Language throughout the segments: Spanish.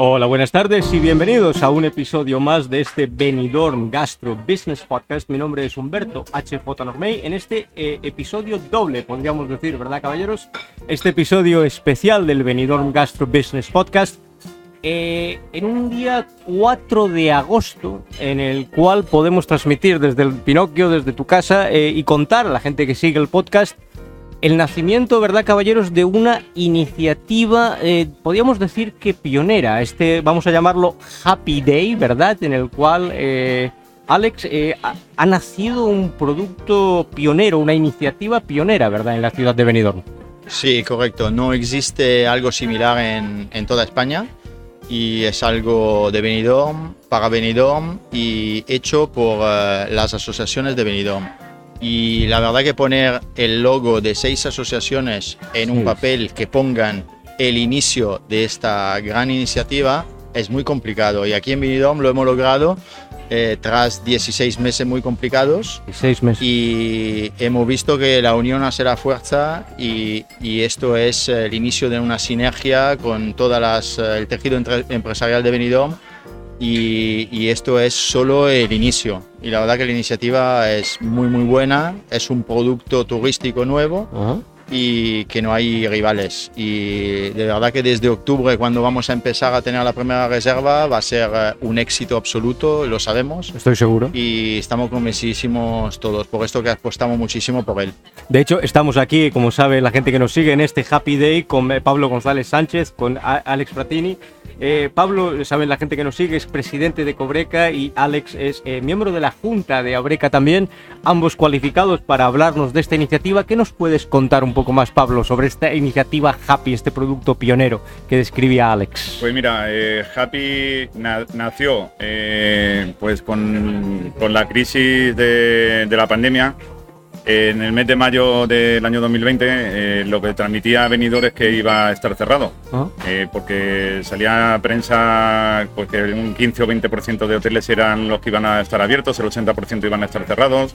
Hola, buenas tardes y bienvenidos a un episodio más de este Benidorm Gastro Business Podcast. Mi nombre es Humberto HJ Normey. En este eh, episodio doble, podríamos decir, ¿verdad, caballeros? Este episodio especial del Benidorm Gastro Business Podcast. eh, en un día 4 de agosto, en el cual podemos transmitir desde el Pinocchio, desde tu casa, eh, y contar a la gente que sigue el podcast el nacimiento, ¿verdad, caballeros, de una iniciativa, eh, podríamos decir que pionera, este, vamos a llamarlo Happy Day, ¿verdad? En el cual, eh, Alex, eh, ha, nacido un producto pionero, una iniciativa pionera, ¿verdad?, en la ciudad de Benidorm. Sí, correcto. No existe algo similar en, toda España y es algo de Benidorm, para Benidorm y hecho por las asociaciones de Benidorm. Y la verdad que poner el logo de seis asociaciones en un Sí. papel que pongan el inicio de esta gran iniciativa es muy complicado. Y aquí en Benidorm lo hemos logrado eh, tras 16 meses muy complicados Y seis meses. y hemos visto que la unión hace la fuerza y, y esto es el inicio de una sinergia con todas las eh, el tejido empresarial de Benidorm y, esto es solo el inicio. Y la verdad que la iniciativa es muy muy buena. Es un producto turístico nuevo. Y que no hay rivales y de verdad que desde octubre cuando vamos a empezar a tener la primera reserva va a ser eh, un éxito absoluto lo sabemos Estoy seguro. y estamos convencidísimos todos, por esto que apostamos muchísimo por él. De hecho, estamos aquí, como sabe la gente que nos sigue, en este Happy Day con eh, Pablo González Sánchez, con Alex Fratini. Eh, Pablo, saben la gente que nos sigue, es presidente de Cobreca y Alex es eh, miembro de la Junta de Abreca también, ambos cualificados para hablarnos de esta iniciativa. ¿Qué nos puedes contar un poco más, Pablo, sobre esta iniciativa Happy, este producto pionero que describía Alex? Pues mira, eh, Happy na- nació eh, pues con, con la crisis de, de la pandemia. En el mes de mayo del año 2020 eh, lo que transmitía a Benidorm es que iba a estar cerrado, ¿Ah? eh, porque salía prensa pues, que un 15 o 20% de hoteles eran los que iban a estar abiertos, el 80% iban a estar cerrados.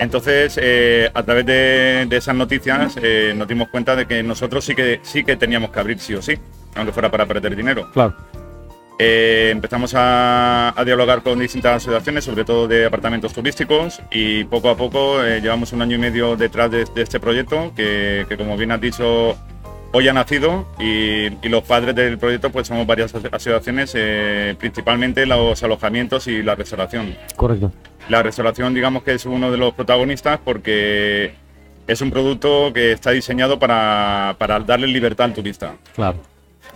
Entonces, eh, a través de, de esas noticias eh, nos dimos cuenta de que nosotros sí que, sí que teníamos que abrir sí o sí, aunque fuera para perder dinero. Claro. Eh, empezamos a, a dialogar con distintas asociaciones, sobre todo de apartamentos turísticos, y poco a poco eh, llevamos un año y medio detrás de, de este proyecto, que, que, como bien has dicho, hoy ha nacido, y, y los padres del proyecto pues somos varias aso- asociaciones, eh, principalmente los alojamientos y la restauración. Correcto. La restauración, digamos que es uno de los protagonistas porque es un producto que está diseñado para, para darle libertad al turista. Claro.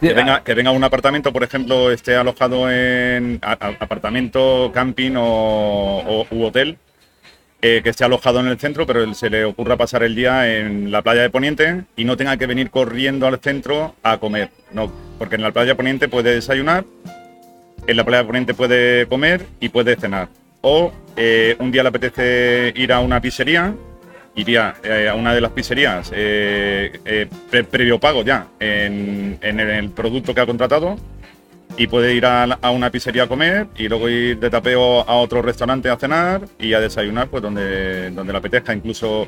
Que venga, que un apartamento, por ejemplo, esté alojado en a- a- apartamento, camping o, o- u hotel, eh, que esté alojado en el centro, pero se le ocurra pasar el día en la playa de Poniente y no tenga que venir corriendo al centro a comer. No, porque en la playa de Poniente puede desayunar, en la playa de Poniente puede comer y puede cenar. O eh, un día le apetece ir a una pizzería, iría eh, a una de las pizzerías eh, eh, pre- previo pago ya en, el producto que ha contratado y puede ir a, a una pizzería a comer y luego ir de tapeo a otro restaurante a cenar y a desayunar pues donde, donde le apetezca. Incluso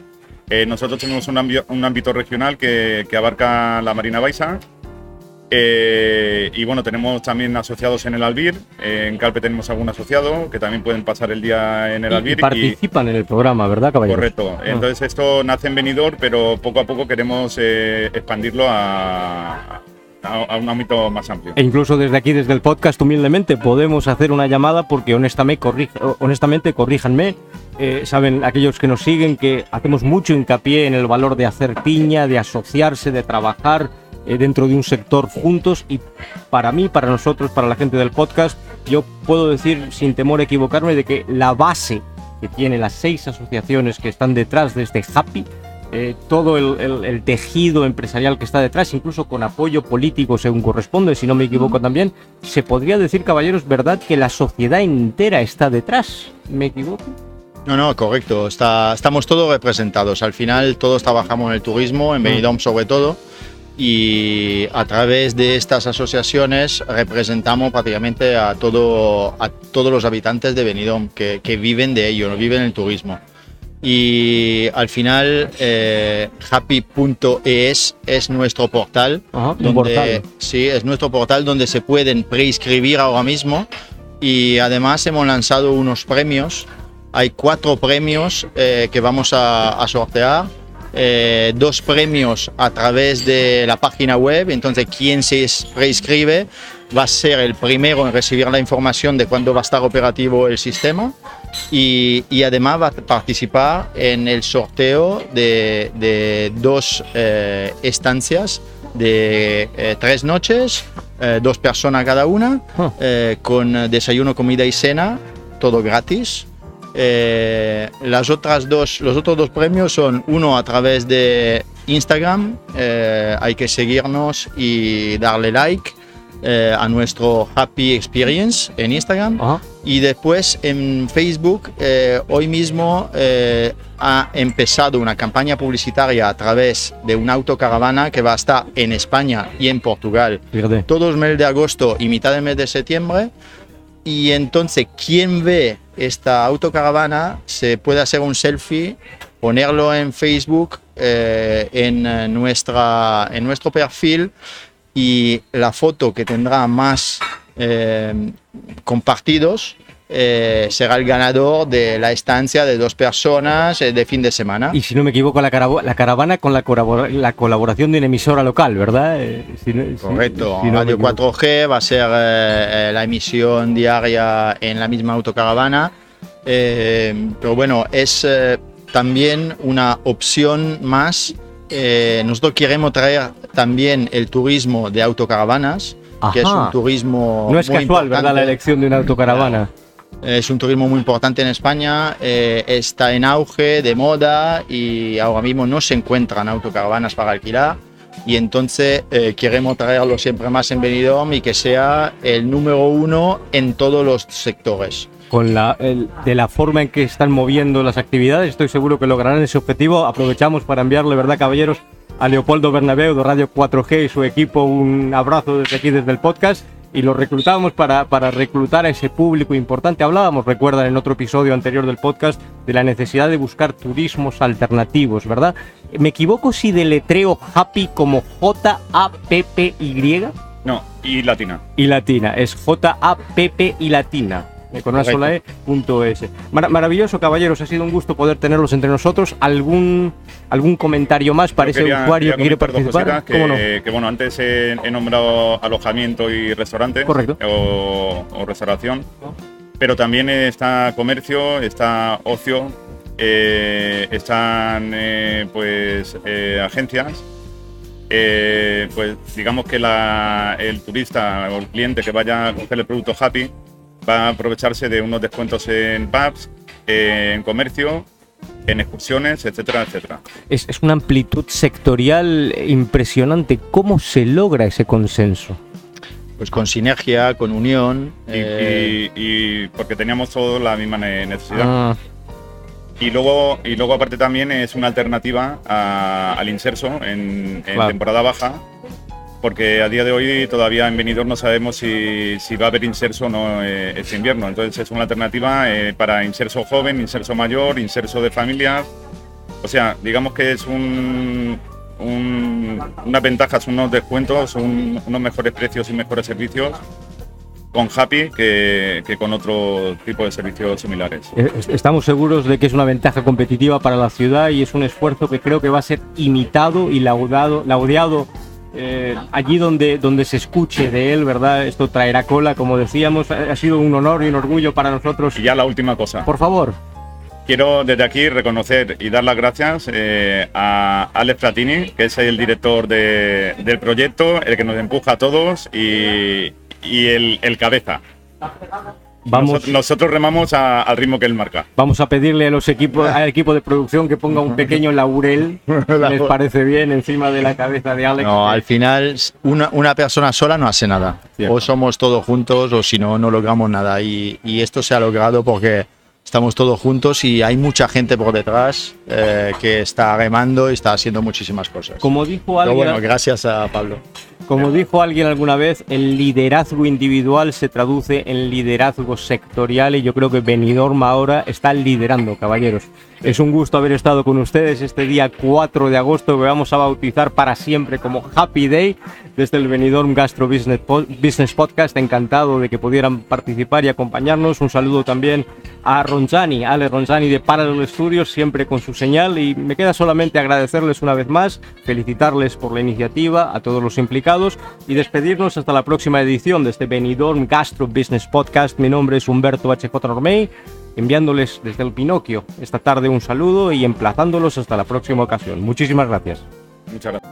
eh, nosotros tenemos un, ámbito- un ámbito regional que, que abarca la Marina Baixa. eh, y bueno, tenemos también asociados en el Albir. eh, en Calpe tenemos algún asociado que también pueden pasar el día en el Y- y Albir. y- participan en el programa, ¿verdad, caballeros? Correcto. Ah. Entonces esto nace en Benidorm, pero poco a poco queremos eh, expandirlo a, a- un ámbito más amplio. E incluso desde aquí, desde el podcast, humildemente, podemos hacer una llamada porque honestamente, corrija- honestamente corríjanme, eh, saben aquellos que nos siguen que hacemos mucho hincapié en el valor de hacer piña, de asociarse, de trabajar eh, dentro de un sector juntos y para mí, para nosotros, para la gente del podcast, yo puedo decir sin temor a equivocarme de que la base que tiene las seis asociaciones que están detrás de este Happy eh, todo el, el- el tejido empresarial que está detrás, incluso con apoyo político según corresponde, si no me equivoco también, se podría decir, caballeros, ¿verdad? Que la sociedad entera está detrás. ¿Me equivoco? No, no, correcto. Está, estamos todos representados. Al final todos trabajamos en el turismo, en Benidorm sobre todo, y a través de estas asociaciones representamos prácticamente a, todo, a todos los habitantes de Benidorm que, que viven de ello, no viven el turismo. Y al final eh, happy.es es nuestro portal. Ajá, donde, portal. Sí, es nuestro portal donde se pueden preinscribir ahora mismo y además hemos lanzado unos premios. Hay cuatro premios eh, que vamos a, a sortear. Eh, dos premios a través de la página web, entonces quien se es- preinscribe va a ser el primero en recibir la información de cuándo va a estar operativo el sistema y, y además va a participar en el sorteo de, de dos eh, estancias de eh, tres noches, eh, dos personas cada una, Ah. eh, con desayuno, comida y cena, todo gratis. Eh, las otras dos, los otros dos premios son uno a través de Instagram, eh, hay que seguirnos y darle like eh, a nuestro Happy Experience en Instagram. Ajá. Y después en Facebook, eh, hoy mismo eh, ha empezado una campaña publicitaria a través de una autocaravana que va a estar en España y en Portugal Fíjate. todo el mes de agosto y mitad del mes de septiembre. Y entonces, quien ve esta autocaravana se puede hacer un selfie, ponerlo en Facebook, en, nuestra, en nuestro perfil y la foto que tendrá más eh, compartidos eh, será el ganador de la estancia de dos personas eh, de fin de semana. Y si no me equivoco, la, la caravana con la, la colaboración de una emisora local, ¿verdad? Eh, si no- si- Correcto, si no me Radio equivoco. 4G va a ser eh, eh, la emisión diaria en la misma autocaravana, Eh, pero bueno, es también una opción más. Nosotros queremos traer también el turismo de autocaravanas, que es Ajá. un turismo No es muy casual, ¿verdad? La importante. elección de una autocaravana. Es un turismo muy importante en España, eh, está en auge, de moda y ahora mismo no se encuentran autocaravanas para alquilar y entonces eh, queremos traerlo siempre más en Benidorm y que sea el número uno en todos los sectores. Con la, el- de la forma en que están moviendo las actividades, estoy seguro que lograrán ese objetivo. Aprovechamos para enviarle, ¿verdad, caballeros? A Leopoldo Bernabeu de Radio 4G y su equipo un abrazo desde aquí, desde el podcast. Y lo reclutamos para, para reclutar a ese público importante. Hablábamos, recuerdan, en otro episodio anterior del podcast, de la necesidad de buscar turismos alternativos, ¿verdad? ¿Me equivoco si deletreo Happy como J-A-P-P-Y? No, y latina. y latina. Es J-A-P-P y latina. Eh, Con una sola E, punto S. Mar- maravilloso, caballeros. Ha sido un gusto poder tenerlos entre nosotros. ¿Algún, algún comentario más para ese usuario que quiere participar? cositas, ¿Cómo no? que, que, bueno, antes he, he nombrado alojamiento y restaurante. Correcto. O, o restauración. Pero también está comercio, está ocio, eh, están eh, pues eh, agencias. Pues digamos que la- el turista o el cliente que vaya a coger el producto Happy va a aprovecharse de unos descuentos en pubs, eh, en comercio, en excursiones, etcétera, etcétera. Es, es una amplitud sectorial impresionante. ¿Cómo se logra ese consenso? Pues con sinergia, con unión. Y, eh, y- y porque teníamos todos la misma ne- necesidad. Ah, Y luego, y luego aparte también es una alternativa a- al inserso en, en Claro. temporada baja, porque a día de hoy todavía en Benidorm no sabemos si, si va a haber inserso o no eh, este invierno. Entonces es una alternativa eh, para inserso joven, inserso mayor, inserso de familias. O sea, digamos que es un, un- unas ventajas, unos descuentos, un- unos mejores precios y mejores servicios con Happy que, que con otro tipo de servicios similares. eh, es- Estamos seguros de que es una ventaja competitiva para la ciudad y es un esfuerzo que creo que va a ser imitado y laudado, laudeado eh, allí donde, donde se escuche de él, ¿verdad? Esto traerá cola, como decíamos. Ha sido un honor y un orgullo para nosotros. Y ya la última cosa. Por favor, Quiero desde aquí reconocer y dar las gracias eh, a Alex Platini, que es el director de- del proyecto, el que nos empuja a todos y, y el, el cabeza. Vamos, Nosotros, nosotros remamos a- al ritmo que él marca. vamos a pedirle a los equipos, al equipo de producción que ponga un pequeño laurel, si les parece bien, encima de la cabeza de Alex. No, al final una, una persona sola no hace nada. Cierto. O somos todos juntos o si no, no logramos nada. Y, y esto se ha logrado porque estamos todos juntos y hay mucha gente por detrás eh, que está remando y está haciendo muchísimas cosas. Como dijo Pero alguien, bueno, gracias a Pablo. como dijo alguien alguna vez, el liderazgo individual se traduce en liderazgo sectorial y yo creo que Benidorm ahora está liderando, caballeros. Es un gusto haber estado con ustedes este día 4 de agosto que vamos a bautizar para siempre como Happy Day desde el Benidorm Gastro Business, Business Podcast. Encantado de que pudieran participar y acompañarnos. Un saludo también a Ronzani, Ale Ronzani de Parallel Studios, siempre con su señal. Y me queda solamente agradecerles una vez más, felicitarles por la iniciativa, a todos los implicados y despedirnos hasta la próxima edición de este Benidorm Gastro Business Podcast. Mi nombre es Humberto HJ Normey enviándoles desde el Pinocchio esta tarde un saludo y emplazándolos hasta la próxima ocasión. Muchísimas gracias. Muchas gracias.